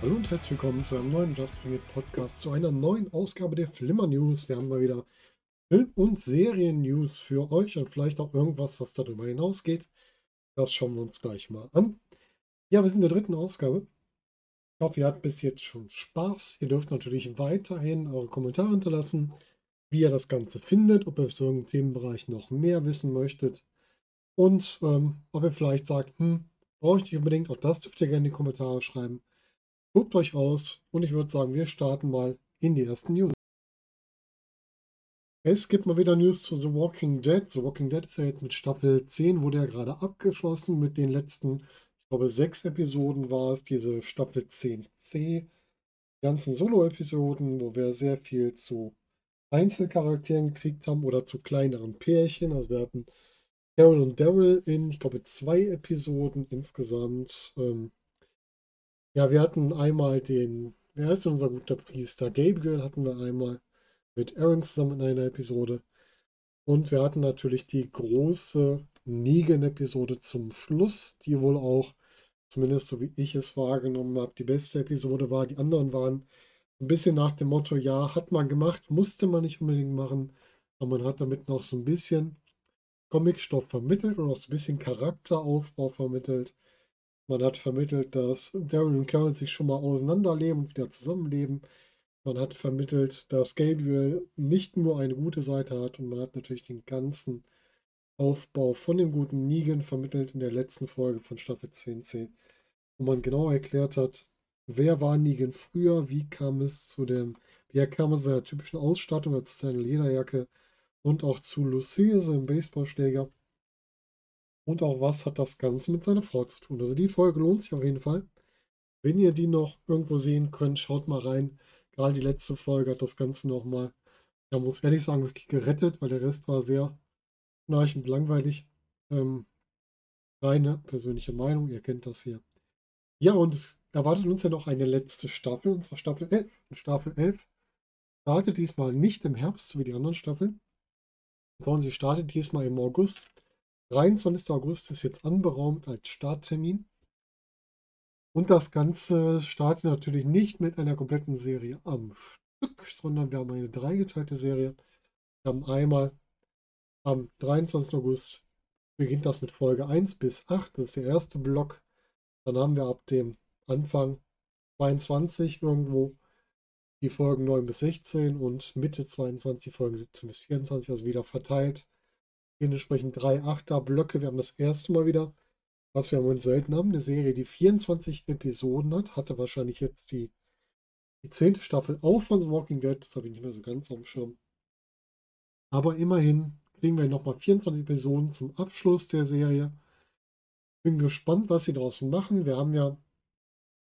Hallo und herzlich willkommen zu einem neuen Just Bring It Podcast, zu einer neuen Ausgabe der Flimmer News. Wir haben mal wieder Film- und Serien-News für euch und vielleicht auch irgendwas, was darüber hinausgeht. Das schauen wir uns gleich mal an. Ja, wir sind in der dritten Ausgabe. Ich hoffe, ihr habt bis jetzt schon Spaß. Ihr dürft natürlich weiterhin eure Kommentare hinterlassen, wie ihr das Ganze findet, ob ihr zu irgendeinem Themenbereich noch mehr wissen möchtet und ähm, ob ihr vielleicht sagt, hm, brauche ich nicht unbedingt, auch das dürft ihr gerne in die Kommentare schreiben. Tobt euch aus und ich würde sagen, wir starten mal in die ersten News. Es gibt mal wieder News zu The Walking Dead. The Walking Dead ist ja jetzt mit Staffel 10, wurde ja gerade abgeschlossen mit den letzten, glaube, sechs Episoden war es, diese Staffel 10c. Die ganzen Solo-Episoden, wo wir sehr viel zu Einzelcharakteren gekriegt haben oder zu kleineren Pärchen. Also wir hatten Carol und Daryl in, ich glaube, zwei Episoden insgesamt. Ähm, ja, wir hatten einmal den, wer ist unser guter Priester? Gabriel hatten wir einmal mit Aaron zusammen in einer Episode. Und wir hatten natürlich die große Negan-Episode zum Schluss, die wohl auch, zumindest so wie ich es wahrgenommen habe, die beste Episode war. Die anderen waren ein bisschen nach dem Motto, ja, hat man gemacht, musste man nicht unbedingt machen, aber man hat damit noch so ein bisschen Comicstoff vermittelt und auch so ein bisschen Charakteraufbau vermittelt. Man hat vermittelt, dass Daryl und Carol sich schon mal auseinanderleben und wieder zusammenleben. Man hat vermittelt, dass Gabriel nicht nur eine gute Seite hat und man hat natürlich den ganzen Aufbau von dem guten Negan vermittelt in der letzten Folge von Staffel 10c, wo man genau erklärt hat, wer war Negan früher, wie kam es zu dem, wie kam es seiner typischen Ausstattung, also zu seiner Lederjacke und auch zu Lucille, seinem Baseballschläger und auch was hat das Ganze mit seiner Frau zu tun. Also die Folge lohnt sich auf jeden Fall. Wenn ihr die noch irgendwo sehen könnt, schaut mal rein. Gerade die letzte Folge hat das Ganze nochmal, ja, muss ehrlich sagen, wirklich gerettet, weil der Rest war sehr schnarchend langweilig. Ähm, reine persönliche Meinung, ihr kennt das hier. Ja, und es erwartet uns ja noch eine letzte Staffel, und zwar Staffel 11. Und Staffel 11 startet diesmal nicht im Herbst, wie die anderen Staffeln, sondern sie startet diesmal im August. 23. August ist jetzt anberaumt als Starttermin. Und das Ganze startet natürlich nicht mit einer kompletten Serie am Stück, sondern wir haben eine dreigeteilte Serie. Wir haben einmal am 23. August beginnt das mit Folge 1 bis 8, das ist der erste Block. Dann haben wir ab dem Anfang 22 irgendwo die Folgen 9 bis 16 und Mitte 22 Folgen 17 bis 24, also wieder verteilt Dementsprechend drei Achter-Blöcke. Wir haben das erste Mal wieder, was wir im Moment selten haben, eine Serie, die 24 Episoden hat. Hatte wahrscheinlich jetzt die, die zehnte Staffel auch von The Walking Dead. Das habe ich nicht mehr so ganz am Schirm. Aber immerhin kriegen wir nochmal 24 Episoden zum Abschluss der Serie. Bin gespannt, was sie daraus machen. Wir haben ja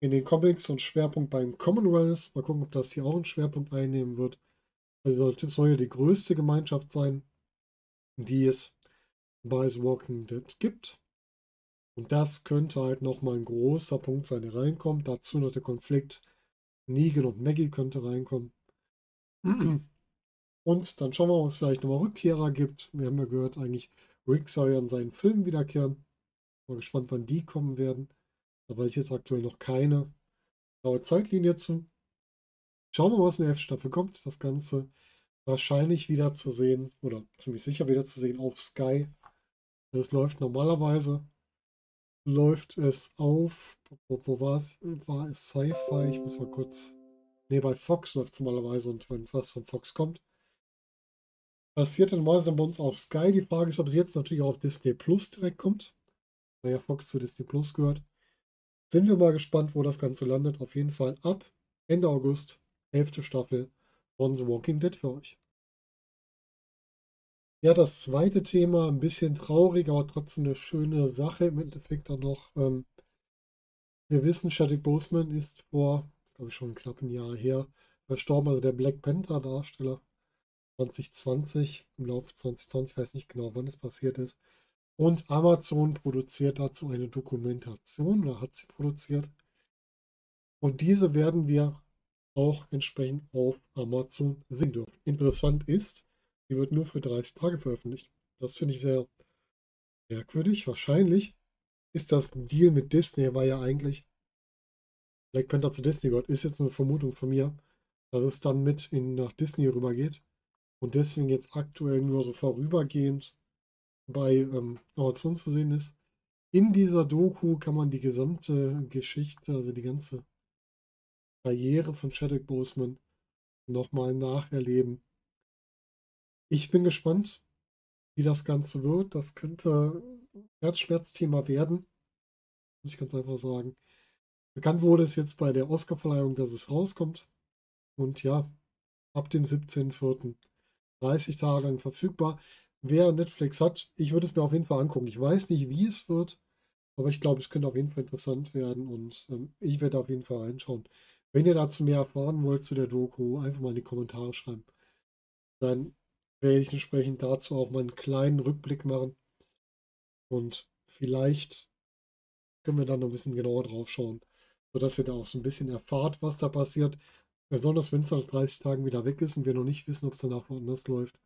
in den Comics einen Schwerpunkt beim Commonwealth. Mal gucken, ob das hier auch einen Schwerpunkt einnehmen wird. Also das soll ja die größte Gemeinschaft sein die es bei The Walking Dead gibt. Und das könnte halt nochmal ein großer Punkt sein, der reinkommt. Dazu noch der Konflikt Negan und Maggie könnte reinkommen. Und dann schauen wir mal, ob es vielleicht nochmal Rückkehrer gibt. Wir haben ja gehört, eigentlich Rick soll ja in seinen Film wiederkehren. Mal gespannt, wann die kommen werden. Da weiß ich jetzt aktuell noch keine genaue Zeitlinie zu. Schauen wir mal, was in der F-Staffel kommt. Das Ganze wahrscheinlich wieder zu sehen oder ziemlich sicher wieder zu sehen auf Sky. Es läuft normalerweise, läuft es auf, wo, wo war es? War es Sci-Fi? Ich muss mal kurz. Ne, bei Fox läuft es normalerweise und wenn was von Fox kommt, passiert dann meistens bei uns auf Sky. Die Frage ist, ob es jetzt natürlich auch auf Disney Plus direkt kommt, weil ja Fox zu Disney Plus gehört. Sind wir mal gespannt, wo das Ganze landet. Auf jeden Fall ab Ende August, 11. Staffel von The Walking Dead für euch. Ja, das zweite Thema, ein bisschen traurig, aber trotzdem eine schöne Sache im Endeffekt dann noch. Ähm, wir wissen, Chadwick Boseman ist vor, glaube ich, schon knapp ein Jahr her, verstorben, also der Black Panther-Darsteller 2020, im Laufe 2020, ich weiß nicht genau, wann es passiert ist. Und Amazon produziert dazu eine Dokumentation oder hat sie produziert. Und diese werden wir auch entsprechend auf Amazon sehen dürfen. Interessant ist, die wird nur für 30 Tage veröffentlicht. Das finde ich sehr merkwürdig. Wahrscheinlich ist das Deal mit Disney, war ja eigentlich Black Panther zu Disney gehört. Ist jetzt eine Vermutung von mir, dass es dann mit in, nach Disney rübergeht und deswegen jetzt aktuell nur so vorübergehend bei ähm, Amazon zu sehen ist. In dieser Doku kann man die gesamte Geschichte, also die ganze Karriere von Chadwick Boseman nochmal nacherleben. Ich bin gespannt, wie das Ganze wird. Das könnte Herzschmerzthema werden, muss ich ganz einfach sagen. Bekannt wurde es jetzt bei der Oscarverleihung, dass es rauskommt. Und ja, ab dem 17.04. 30 Tage lang verfügbar. Wer Netflix hat, ich würde es mir auf jeden Fall angucken. Ich weiß nicht, wie es wird, aber ich glaube, es könnte auf jeden Fall interessant werden und ähm, ich werde auf jeden Fall reinschauen. Wenn ihr dazu mehr erfahren wollt zu der Doku, einfach mal in die Kommentare schreiben. Dann werde ich entsprechend dazu auch mal einen kleinen Rückblick machen. Und vielleicht können wir dann noch ein bisschen genauer drauf schauen, sodass ihr da auch so ein bisschen erfahrt, was da passiert. Besonders wenn es nach 30 Tagen wieder weg ist und wir noch nicht wissen, ob es danach woanders läuft,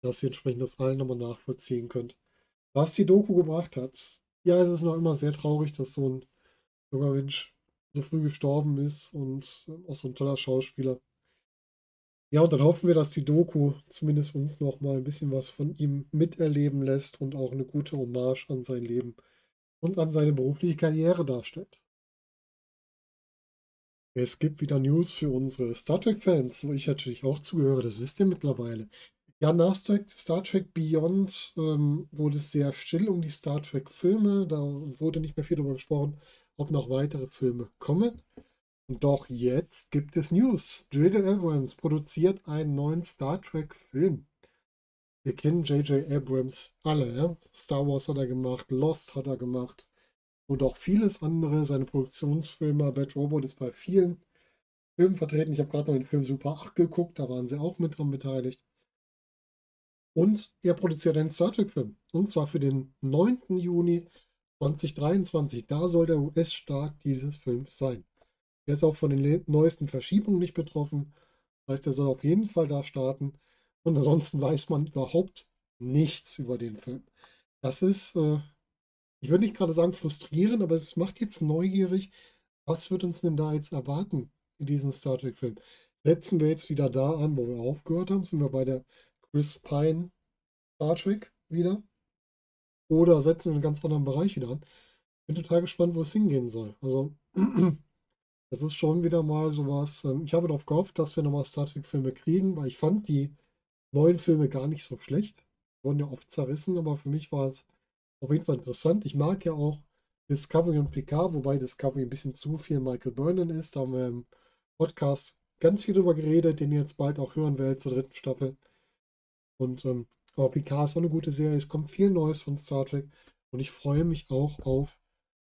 dass ihr entsprechend das allen nochmal nachvollziehen könnt. Was die Doku gebracht hat, ja, es ist noch immer sehr traurig, dass so ein junger Mensch so früh gestorben ist und ähm, auch so ein toller Schauspieler. Ja, und dann hoffen wir, dass die Doku zumindest uns noch mal ein bisschen was von ihm miterleben lässt und auch eine gute Hommage an sein Leben und an seine berufliche Karriere darstellt. Es gibt wieder News für unsere Star Trek-Fans, wo ich natürlich auch zugehöre. Das ist ja mittlerweile. Ja, nach Star Trek Beyond ähm, wurde es sehr still um die Star Trek-Filme. Da wurde nicht mehr viel darüber gesprochen, ob noch weitere Filme kommen. Doch jetzt gibt es News. J.J. Abrams produziert einen neuen Star Trek-Film. Wir kennen J.J. Abrams alle. Ja? Star Wars hat er gemacht, Lost hat er gemacht und auch vieles andere. Seine Produktionsfilme, Bad Robot ist bei vielen Filmen vertreten. Ich habe gerade noch den Film Super 8 geguckt, da waren sie auch mit dran beteiligt. Und er produziert einen Star Trek-Film. Und zwar für den 9. Juni 2023. Da soll der US-Start dieses Films sein. Er ist auch von den neuesten Verschiebungen nicht betroffen. Das heißt, er soll auf jeden Fall da starten. Und ansonsten weiß man überhaupt nichts über den Film. Das ist, äh, ich würde nicht gerade sagen frustrierend, aber es macht jetzt neugierig. Was wird uns denn da jetzt erwarten in diesem Star Trek-Film? Setzen wir jetzt wieder da an, wo wir aufgehört haben? Sind wir bei der Chris Pine Star Trek wieder? Oder setzen wir einen ganz anderen Bereich wieder an? Bin total gespannt, wo es hingehen soll. Also, das ist schon wieder mal sowas. Ähm, ich habe darauf gehofft, dass wir nochmal Star Trek-Filme kriegen, weil ich fand die neuen Filme gar nicht so schlecht. Wurden ja oft zerrissen, aber für mich war es auf jeden Fall interessant. Ich mag ja auch Discovery und Picard, wobei Discovery ein bisschen zu viel Michael Burnham ist. Da haben wir im Podcast ganz viel drüber geredet, den ihr jetzt bald auch hören werdet zur dritten Staffel. Und ähm, aber Picard ist auch eine gute Serie. Es kommt viel Neues von Star Trek und ich freue mich auch auf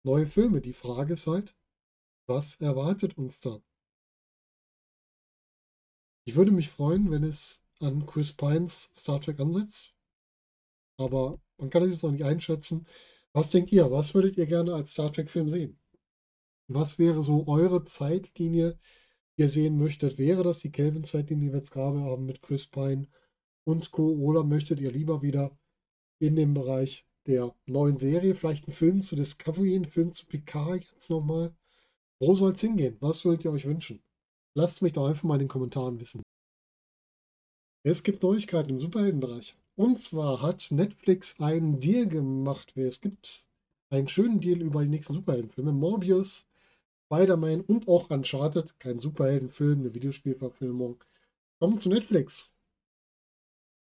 neue Filme. Die Frage ist halt, was erwartet uns da? Ich würde mich freuen, wenn es an Chris Pines Star Trek ansetzt. Aber man kann es jetzt noch nicht einschätzen. Was denkt ihr? Was würdet ihr gerne als Star Trek-Film sehen? Was wäre so eure Zeitlinie, die ihr sehen möchtet? Wäre das die Kelvin-Zeitlinie, die wir jetzt gerade haben mit Chris Pine und Co. Oder möchtet ihr lieber wieder in dem Bereich der neuen Serie, vielleicht einen Film zu Discovery, einen Film zu Picard jetzt nochmal? Wo soll es hingehen? Was würdet ihr euch wünschen? Lasst mich doch einfach mal in den Kommentaren wissen. Es gibt Neuigkeiten im Superheldenbereich. Und zwar hat Netflix einen Deal gemacht. Es gibt einen schönen Deal über die nächsten Superheldenfilme. Morbius, Spider-Man und auch Uncharted, kein Superheldenfilm, eine Videospielverfilmung, kommen zu Netflix.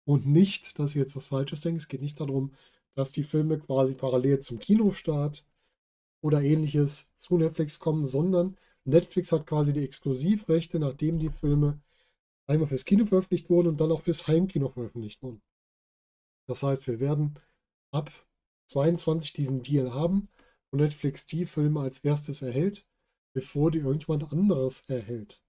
Und nicht, dass ihr jetzt was Falsches denkt, es geht nicht darum, dass die Filme quasi parallel zum Kinostart oder ähnliches zu Netflix kommen, sondern Netflix hat quasi die Exklusivrechte, nachdem die Filme einmal fürs Kino veröffentlicht wurden und dann auch fürs Heimkino veröffentlicht wurden. Das heißt, wir werden ab 22 diesen Deal haben und Netflix die Filme als erstes erhält, bevor die irgendjemand anderes erhält.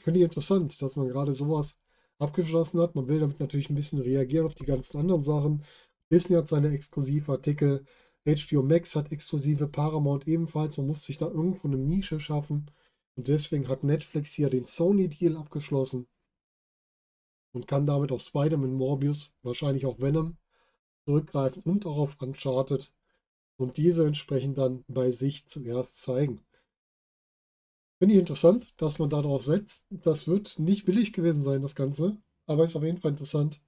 Finde ich interessant, dass man gerade sowas abgeschlossen hat. Man will damit natürlich ein bisschen reagieren auf die ganzen anderen Sachen. Disney hat seine Exklusivartikel, HBO Max hat exklusive Paramount ebenfalls. Man muss sich da irgendwo eine Nische schaffen. Und deswegen hat Netflix hier den Sony-Deal abgeschlossen und kann damit auf Spider-Man Morbius, wahrscheinlich auch Venom, zurückgreifen und auch auf Uncharted und diese entsprechend dann bei sich zuerst zeigen. Finde ich interessant, dass man darauf setzt. Das wird nicht billig gewesen sein, das Ganze, aber es ist auf jeden Fall interessant,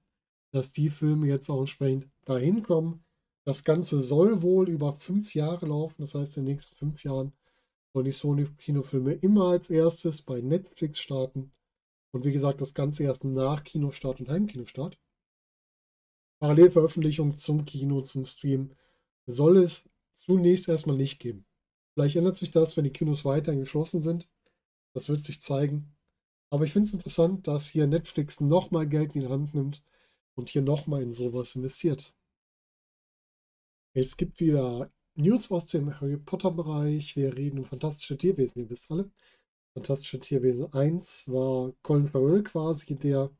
dass die Filme jetzt auch entsprechend dahin kommen. Das Ganze soll wohl über fünf Jahre laufen, das heißt in den nächsten fünf Jahren sollen die Sony-Kinofilme immer als erstes bei Netflix starten. Und wie gesagt, das Ganze erst nach Kinostart und Heimkinostart. Parallelveröffentlichung zum Kino, zum Stream soll es zunächst erstmal nicht geben. Vielleicht ändert sich das, wenn die Kinos weiterhin geschlossen sind. Das wird sich zeigen. Aber ich finde es interessant, dass hier Netflix nochmal Geld in die Hand nimmt und hier nochmal in sowas investiert. Es gibt wieder News aus dem Harry Potter-Bereich. Wir reden um fantastische Tierwesen, ihr wisst alle. Fantastische Tierwesen 1 war Colin Farrell quasi der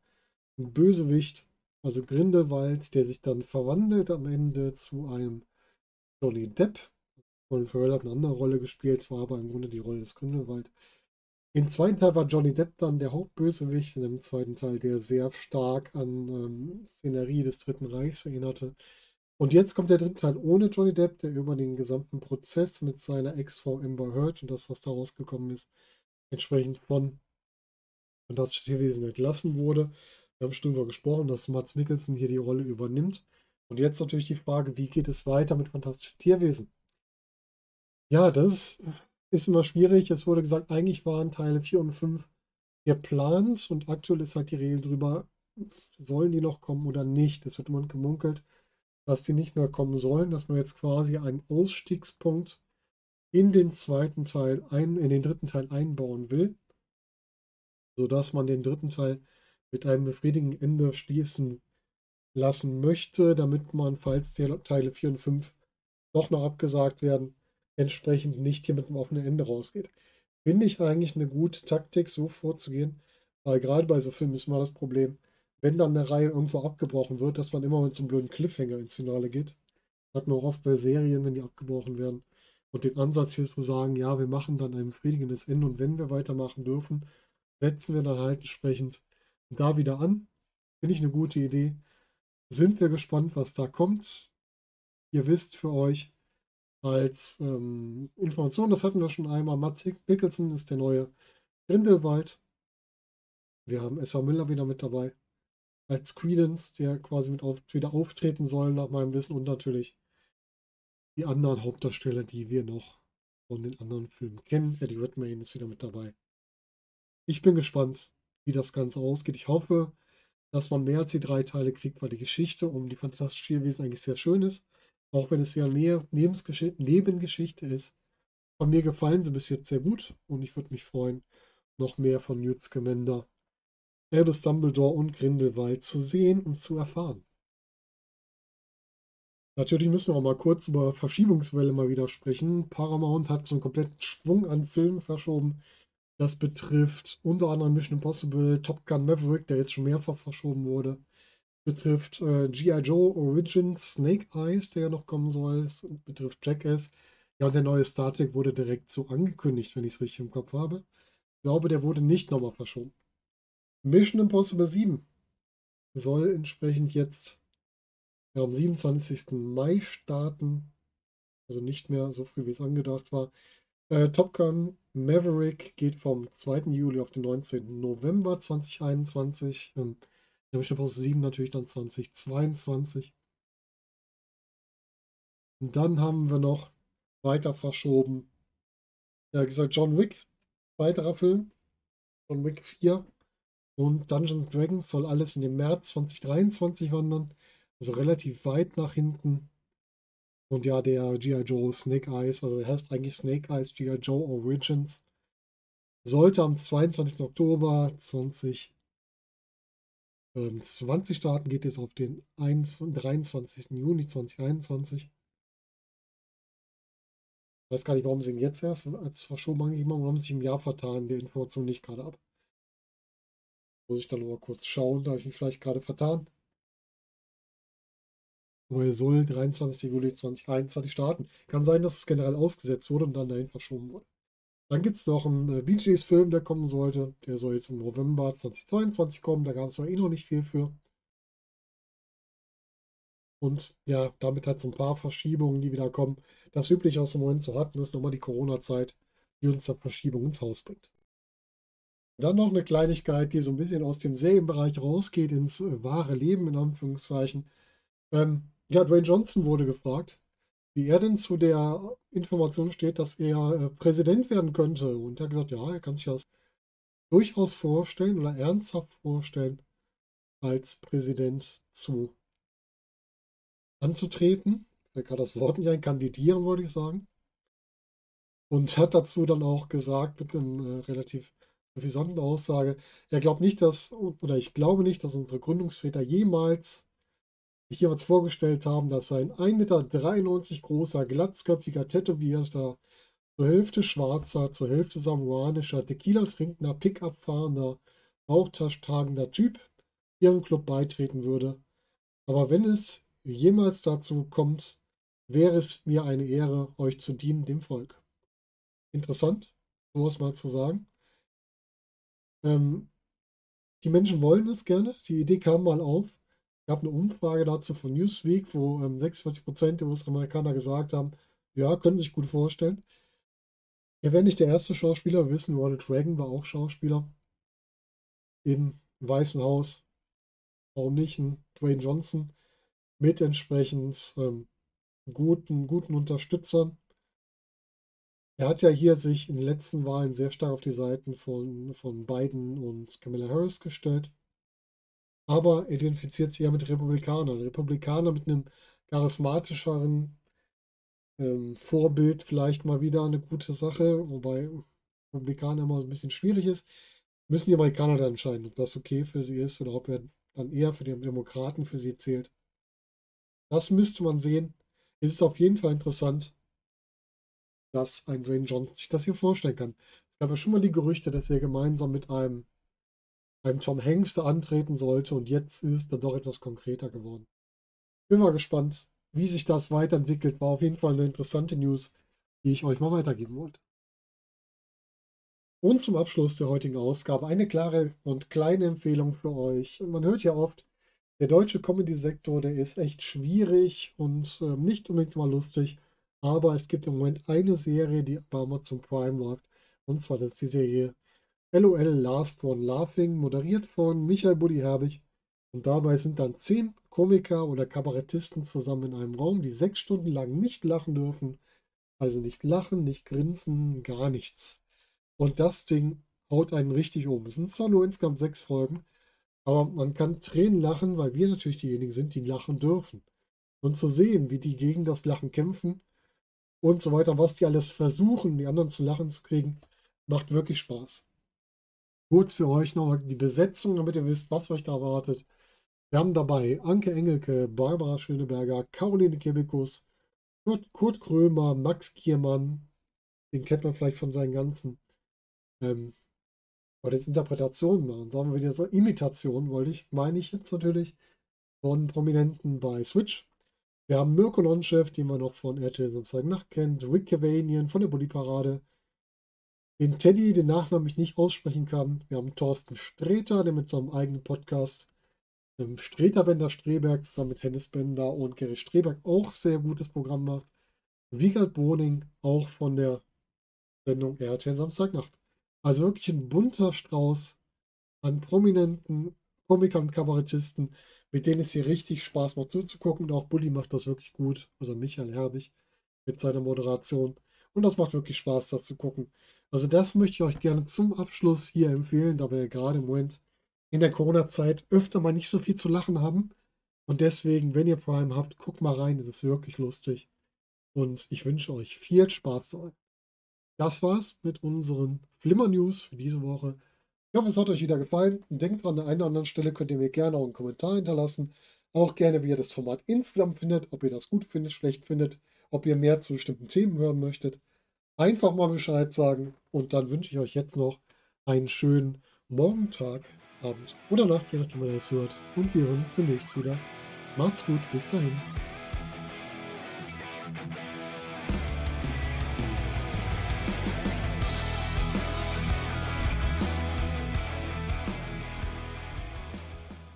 Bösewicht, also Grindelwald, der sich dann verwandelt am Ende zu einem Johnny Depp. Colin Farrell hat eine andere Rolle gespielt, war aber im Grunde die Rolle des Grindelwald. Im zweiten Teil war Johnny Depp dann der Hauptbösewicht, in dem zweiten Teil, der sehr stark an ähm, Szenerie des Dritten Reichs erinnerte. Und jetzt kommt der dritte Teil ohne Johnny Depp, der über den gesamten Prozess mit seiner Ex-Frau Amber Heard und das, was da rausgekommen ist, entsprechend von Fantastische Tierwesen entlassen wurde. Wir haben schon darüber gesprochen, dass Mats Mikkelsen hier die Rolle übernimmt. Und jetzt natürlich die Frage, wie geht es weiter mit Fantastische Tierwesen? Ja, das ist immer schwierig. Es wurde gesagt, eigentlich waren Teile 4 und 5 geplant und aktuell ist halt die Regel drüber, sollen die noch kommen oder nicht. Es wird immer gemunkelt, dass die nicht mehr kommen sollen, dass man jetzt quasi einen Ausstiegspunkt in den zweiten Teil, ein, in den dritten Teil einbauen will, sodass man den dritten Teil mit einem befriedigenden Ende schließen lassen möchte, damit man, falls Teile 4 und 5 doch noch abgesagt werden, entsprechend nicht hier mit einem offenen Ende rausgeht. Finde ich eigentlich eine gute Taktik, so vorzugehen, weil gerade bei so Filmen ist immer das Problem, wenn dann eine Reihe irgendwo abgebrochen wird, dass man immer mit so einem blöden Cliffhanger ins Finale geht. Hat man auch oft bei Serien, wenn die abgebrochen werden. Und den Ansatz hier zu sagen, ja, wir machen dann ein befriedigendes Ende und wenn wir weitermachen dürfen, setzen wir dann halt entsprechend da wieder an. Finde ich eine gute Idee. Sind wir gespannt, was da kommt. Ihr wisst für euch als ähm, Information, das hatten wir schon einmal, Mats Mikkelsen ist der neue Grindelwald. Wir haben S.A. Miller wieder mit dabei als Credence, der quasi mit auf, wieder auftreten soll, nach meinem Wissen. Und natürlich die anderen Hauptdarsteller, die wir noch von den anderen Filmen kennen. Eddie Redmayne ist wieder mit dabei. Ich bin gespannt, wie das Ganze ausgeht. Ich hoffe, dass man mehr als die drei Teile kriegt, weil die Geschichte um die fantastischen Tierwesen eigentlich sehr schön ist. Auch wenn es ja Nebengeschichte ist. Von mir gefallen sie bis jetzt sehr gut und ich würde mich freuen, noch mehr von Newt Scamander Albus Dumbledore und Grindelwald zu sehen und zu erfahren. Natürlich müssen wir auch mal kurz über Verschiebungswelle mal wieder sprechen. Paramount hat so einen kompletten Schwung an Filmen verschoben. Das betrifft unter anderem Mission Impossible, Top Gun Maverick, der jetzt schon mehrfach verschoben wurde. Betrifft äh, G.I. Joe Origins Snake Eyes, der ja noch kommen soll. Es betrifft Jackass. Ja, und der neue Star Trek wurde direkt so angekündigt, wenn ich es richtig im Kopf habe. Ich glaube, der wurde nicht nochmal verschoben. Mission Impossible 7 soll entsprechend jetzt ja, am 27. Mai starten. Also nicht mehr so früh, wie es angedacht war. Äh, Top Gun Maverick geht vom 2. Juli auf den 19. November 2021. Ähm, Mission Impossible 7 natürlich dann 2022. Und dann haben wir noch weiter verschoben. Ja, gesagt, John Wick, weiterer Film. John Wick 4 und Dungeons Dragons soll alles in den März 2023 wandern. Also relativ weit nach hinten. Und ja, der G.I. Joe Snake Eyes, also er heißt eigentlich Snake Eyes G.I. Joe Origins, sollte am 22. Oktober 2020 20 starten, geht jetzt auf den 23. Juni 2021. Ich weiß gar nicht, warum sie ihn jetzt erst als verschoben angegeben haben, warum sie sich im Jahr vertan, der Information nicht gerade ab. Muss ich dann noch mal kurz schauen, da habe ich mich vielleicht gerade vertan. Er soll 23. Juli 2021 starten. Kann sein, dass es generell ausgesetzt wurde und dann dahin verschoben wurde. Dann gibt es noch einen äh, Bee Film, der kommen sollte. Der soll jetzt im November 2022 kommen. Da gab es aber eh noch nicht viel für. Und ja, damit hat es ein paar Verschiebungen, die wieder kommen. Das üblich aus dem Moment zu hatten, ist nochmal die Corona-Zeit, die uns da Verschiebungen ins Haus bringt. Dann noch eine Kleinigkeit, die so ein bisschen aus dem Serienbereich rausgeht ins äh, wahre Leben, in Anführungszeichen. Ähm, ja, Dwayne Johnson wurde gefragt, wie er denn zu der Information steht, dass er äh, Präsident werden könnte. Und er hat gesagt, ja, er kann sich das durchaus vorstellen oder ernsthaft vorstellen, als Präsident zu anzutreten. Fällt gerade das Wort nicht ein, kandidieren wollte ich sagen. Und hat dazu dann auch gesagt, mit einem äh, relativ suffisanten Aussage, er glaubt nicht, dass, oder ich glaube nicht, dass unsere Gründungsväter jemals sich jemals vorgestellt haben, dass ein 1,93 Meter großer, glatzköpfiger, tätowierter, zur Hälfte schwarzer, zur Hälfte samoanischer, Tequila trinkender, Pickup fahrender, Bauchtasch tragender Typ ihrem Club beitreten würde. Aber wenn es jemals dazu kommt, wäre es mir eine Ehre, euch zu dienen, dem Volk. Interessant, sowas mal zu sagen. Ähm, die Menschen wollen es gerne. Die Idee kam mal auf. Gab eine Umfrage dazu von Newsweek, wo ähm, 46% der US-Amerikaner gesagt haben, ja, können sich gut vorstellen. Er wäre nicht der erste Schauspieler. Wir wissen, Ronald Reagan war auch Schauspieler im Weißen Haus. Warum nicht ein Dwayne Johnson? mit entsprechend ähm, guten, guten Unterstützern. Er hat ja hier sich in den letzten Wahlen sehr stark auf die Seiten von, von Biden und Kamala Harris gestellt. Aber er identifiziert sich ja mit Republikanern. Republikaner mit einem charismatischeren ähm, Vorbild vielleicht mal wieder eine gute Sache, wobei Republikaner immer ein bisschen schwierig ist. Müssen die Amerikaner dann entscheiden, ob das okay für sie ist oder ob er dann eher für die Demokraten für sie zählt. Das müsste man sehen. Es ist auf jeden Fall interessant, dass ein Dwayne Johnson sich das hier vorstellen kann. Es gab ja schon mal die Gerüchte, dass er gemeinsam mit einem, einem Tom Hanks da antreten sollte und jetzt ist er doch etwas konkreter geworden. Bin mal gespannt, wie sich das weiterentwickelt. War auf jeden Fall eine interessante News, die ich euch mal weitergeben wollte. Und zum Abschluss der heutigen Ausgabe eine klare und kleine Empfehlung für euch. Man hört ja oft, der deutsche Comedy-Sektor, der ist echt schwierig und äh, nicht unbedingt mal lustig. Aber es gibt im Moment eine Serie, die bei Amazon Prime läuft. Und zwar das ist die Serie LOL Last One Laughing, moderiert von Michael Buddy Herbig. Und dabei sind dann zehn Komiker oder Kabarettisten zusammen in einem Raum, die sechs Stunden lang nicht lachen dürfen. Also nicht lachen, nicht grinsen, gar nichts. Und das Ding haut einen richtig um. Es sind zwar nur insgesamt sechs Folgen, aber man kann Tränen lachen, weil wir natürlich diejenigen sind, die lachen dürfen. Und zu sehen, wie die gegen das Lachen kämpfen und so weiter, was die alles versuchen, die anderen zu lachen zu kriegen, macht wirklich Spaß. Kurz für euch noch die Besetzung, damit ihr wisst, was euch da erwartet. Wir haben dabei Anke Engelke, Barbara Schöneberger, Caroline Kebekus, Kurt, Kurt Krömer, Max Kiermann, den kennt man vielleicht von seinen ganzen ähm, wollte jetzt Interpretationen machen, sagen wir wieder so Imitation, wollte ich, meine ich jetzt natürlich, von Prominenten bei Switch. Wir haben Mirko Nonchef, den man noch von RTL Samstag Nacht kennt, Rick Cavanian von der Bully Parade, den Teddy, den Nachnamen ich nicht aussprechen kann. Wir haben Thorsten Streter, der mit seinem eigenen Podcast ähm, Streterbender Streberg zusammen mit Hennis Bender und Gary Streberg auch sehr gutes Programm macht. Wiegald Boning, auch von der Sendung RTL Samstagnacht. Also wirklich ein bunter Strauß an prominenten Komikern und Kabarettisten, mit denen es hier richtig Spaß macht zuzugucken. Und auch Bully macht das wirklich gut, also Michael Herbig mit seiner Moderation. Und das macht wirklich Spaß, das zu gucken. Also das möchte ich euch gerne zum Abschluss hier empfehlen, da wir ja gerade im Moment in der Corona-Zeit öfter mal nicht so viel zu lachen haben. Und deswegen, wenn ihr Prime habt, guckt mal rein, es ist wirklich lustig. Und ich wünsche euch viel Spaß dabei. Das war's mit unseren Flimmer-News für diese Woche. Ich hoffe, es hat euch wieder gefallen. Denkt dran, an einer oder anderen Stelle könnt ihr mir gerne auch einen Kommentar hinterlassen. Auch gerne, wie ihr das Format insgesamt findet, ob ihr das gut findet, schlecht findet, ob ihr mehr zu bestimmten Themen hören möchtet. Einfach mal Bescheid sagen und dann wünsche ich euch jetzt noch einen schönen Morgen, Tag, Abend oder Nacht, je nachdem, wann ihr das hört. Und wir hören uns demnächst wieder. Macht's gut, bis dahin.